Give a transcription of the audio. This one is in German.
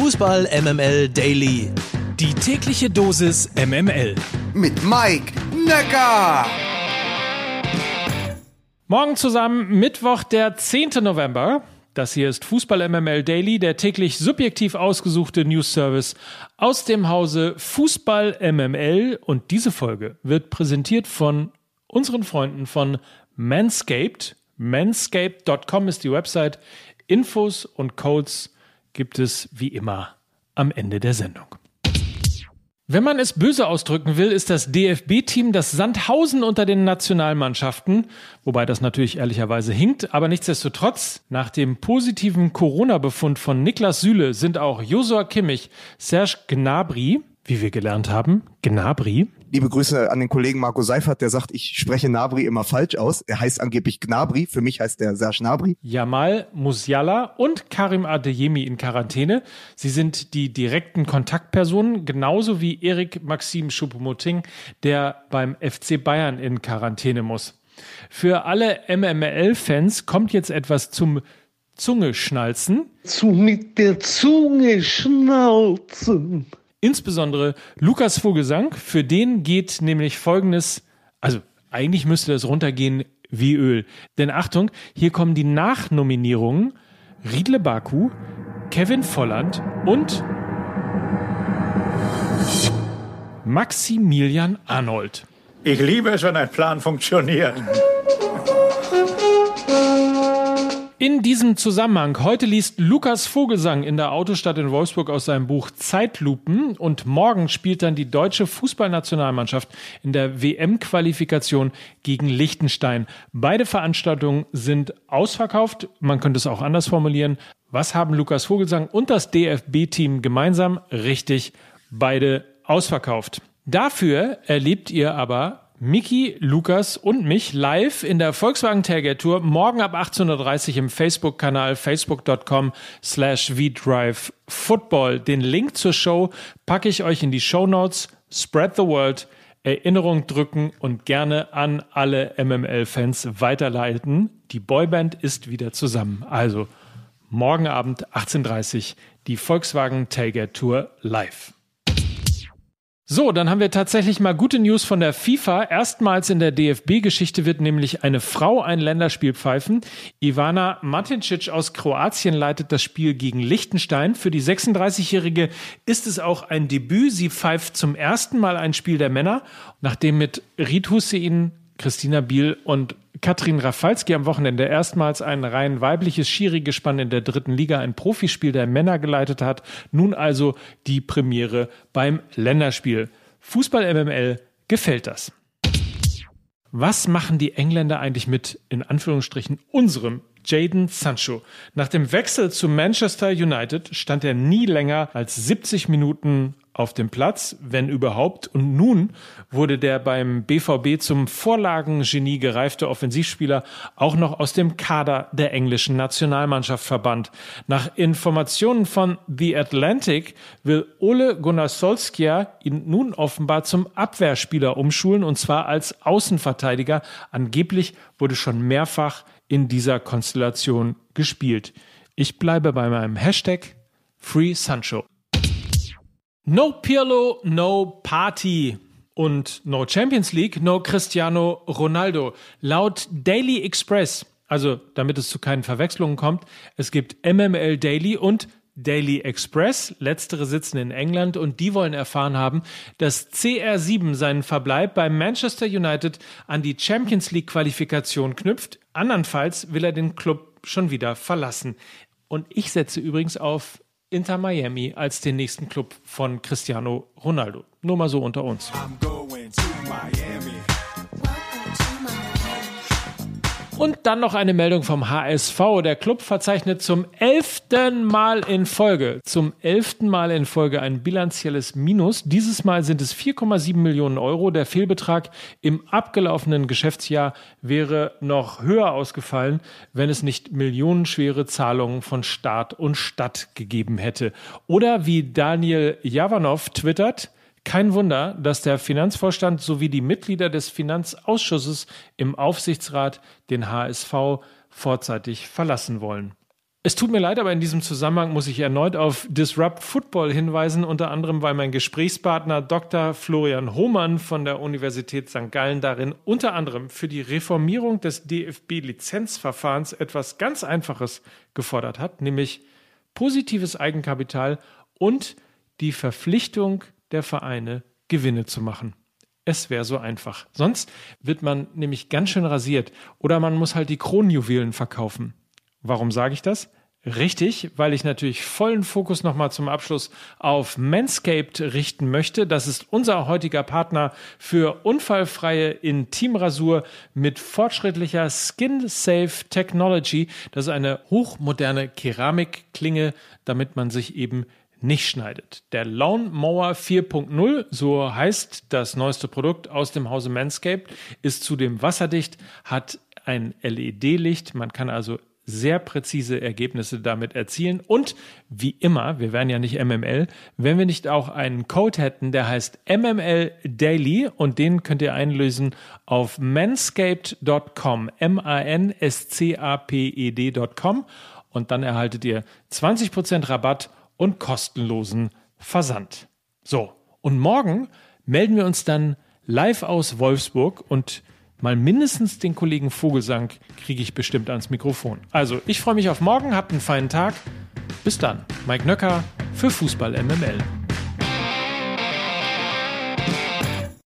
Fußball MML Daily. Die tägliche Dosis MML. Mit Mike Necker. Morgen zusammen, Mittwoch, der 10. November. Das hier ist Fußball MML Daily, der täglich subjektiv ausgesuchte News Service aus dem Hause Fußball MML. Und diese Folge wird präsentiert von unseren Freunden von Manscaped. Manscaped.com ist die Website. Infos und Codes gibt es wie immer am Ende der Sendung. Wenn man es böse ausdrücken will, ist das DFB-Team das Sandhausen unter den Nationalmannschaften, wobei das natürlich ehrlicherweise hinkt, aber nichtsdestotrotz, nach dem positiven Corona-Befund von Niklas Süle sind auch Josua Kimmich, Serge Gnabry, wie wir gelernt haben, Gnabry, Liebe Grüße an den Kollegen Marco Seifert, der sagt, ich spreche Nabri immer falsch aus. Er heißt angeblich Gnabri. Für mich heißt der Serge Nabri. Jamal Musiala und Karim Adeyemi in Quarantäne. Sie sind die direkten Kontaktpersonen, genauso wie Erik Maxim Choupo-Moting, der beim FC Bayern in Quarantäne muss. Für alle MML-Fans kommt jetzt etwas zum Zunge schnalzen. Zu mit der Zunge schnauzen. Insbesondere Lukas Vogelsang, für den geht nämlich folgendes, also eigentlich müsste das runtergehen wie Öl. Denn Achtung, hier kommen die Nachnominierungen Riedle Baku, Kevin Volland und Maximilian Arnold. Ich liebe es, wenn ein Plan funktioniert. In diesem Zusammenhang, heute liest Lukas Vogelsang in der Autostadt in Wolfsburg aus seinem Buch Zeitlupen und morgen spielt dann die deutsche Fußballnationalmannschaft in der WM-Qualifikation gegen Liechtenstein. Beide Veranstaltungen sind ausverkauft, man könnte es auch anders formulieren. Was haben Lukas Vogelsang und das DFB-Team gemeinsam? Richtig, beide ausverkauft. Dafür erlebt ihr aber Miki, Lukas und mich live in der Volkswagen Tailgate Tour morgen ab 18.30 Uhr im Facebook-Kanal facebook.com slash vdrive football. Den Link zur Show packe ich euch in die Show Notes. Spread the word. Erinnerung drücken und gerne an alle MML-Fans weiterleiten. Die Boyband ist wieder zusammen. Also morgen Abend 18.30 Uhr die Volkswagen Tailgate Tour live. So, dann haben wir tatsächlich mal gute News von der FIFA. Erstmals in der DFB-Geschichte wird nämlich eine Frau ein Länderspiel pfeifen. Ivana Matincic aus Kroatien leitet das Spiel gegen Liechtenstein. Für die 36-Jährige ist es auch ein Debüt. Sie pfeift zum ersten Mal ein Spiel der Männer, nachdem mit Ried Hussein, Christina Biel und Katrin Rafalski am Wochenende erstmals ein rein weibliches Schiri-Gespann in der dritten Liga ein Profispiel der Männer geleitet hat. Nun also die Premiere beim Länderspiel. Fußball MML gefällt das. Was machen die Engländer eigentlich mit, in Anführungsstrichen, unserem Jaden Sancho? Nach dem Wechsel zu Manchester United stand er nie länger als 70 Minuten auf dem Platz, wenn überhaupt. Und nun wurde der beim BVB zum Vorlagengenie gereifte Offensivspieler auch noch aus dem Kader der englischen Nationalmannschaft verbannt. Nach Informationen von The Atlantic will Ole Gunnar Solskjaer ihn nun offenbar zum Abwehrspieler umschulen und zwar als Außenverteidiger. Angeblich wurde schon mehrfach in dieser Konstellation gespielt. Ich bleibe bei meinem Hashtag Free Sancho. No Pirlo, no Party und no Champions League, no Cristiano Ronaldo. Laut Daily Express, also damit es zu keinen Verwechslungen kommt, es gibt MML Daily und Daily Express. Letztere sitzen in England und die wollen erfahren haben, dass CR7 seinen Verbleib beim Manchester United an die Champions League Qualifikation knüpft. Andernfalls will er den Club schon wieder verlassen. Und ich setze übrigens auf Inter Miami als den nächsten Club von Cristiano Ronaldo. Nur mal so unter uns. Und dann noch eine Meldung vom HSV. Der Club verzeichnet zum elften Mal in Folge, zum elften Mal in Folge ein bilanzielles Minus. Dieses Mal sind es 4,7 Millionen Euro. Der Fehlbetrag im abgelaufenen Geschäftsjahr wäre noch höher ausgefallen, wenn es nicht millionenschwere Zahlungen von Staat und Stadt gegeben hätte. Oder wie Daniel Javanov twittert, kein Wunder, dass der Finanzvorstand sowie die Mitglieder des Finanzausschusses im Aufsichtsrat den HSV vorzeitig verlassen wollen. Es tut mir leid, aber in diesem Zusammenhang muss ich erneut auf Disrupt Football hinweisen, unter anderem, weil mein Gesprächspartner Dr. Florian Hohmann von der Universität St. Gallen darin unter anderem für die Reformierung des DFB-Lizenzverfahrens etwas ganz Einfaches gefordert hat, nämlich positives Eigenkapital und die Verpflichtung der Vereine, Gewinne zu machen. Es wäre so einfach. Sonst wird man nämlich ganz schön rasiert oder man muss halt die Kronjuwelen verkaufen. Warum sage ich das? Richtig, weil ich natürlich vollen Fokus nochmal zum Abschluss auf Manscaped richten möchte. Das ist unser heutiger Partner für unfallfreie Intimrasur mit fortschrittlicher Skin Safe Technology. Das ist eine hochmoderne Keramikklinge, damit man sich eben nicht schneidet. Der Lawn Mower 4.0, so heißt das neueste Produkt aus dem Hause Manscaped, ist zudem wasserdicht, hat ein LED-Licht. Man kann also sehr präzise Ergebnisse damit erzielen. Und wie immer, wir wären ja nicht MML, wenn wir nicht auch einen Code hätten, der heißt MML Daily und den könnt ihr einlösen auf manscaped.com, M-A-N-S-C-A-P-E-D.com und dann erhaltet ihr 20% Rabatt und kostenlosen Versand. So, und morgen melden wir uns dann live aus Wolfsburg und mal mindestens den Kollegen Vogelsang kriege ich bestimmt ans Mikrofon. Also, ich freue mich auf morgen, habt einen feinen Tag. Bis dann. Mike Nöcker für Fußball MML.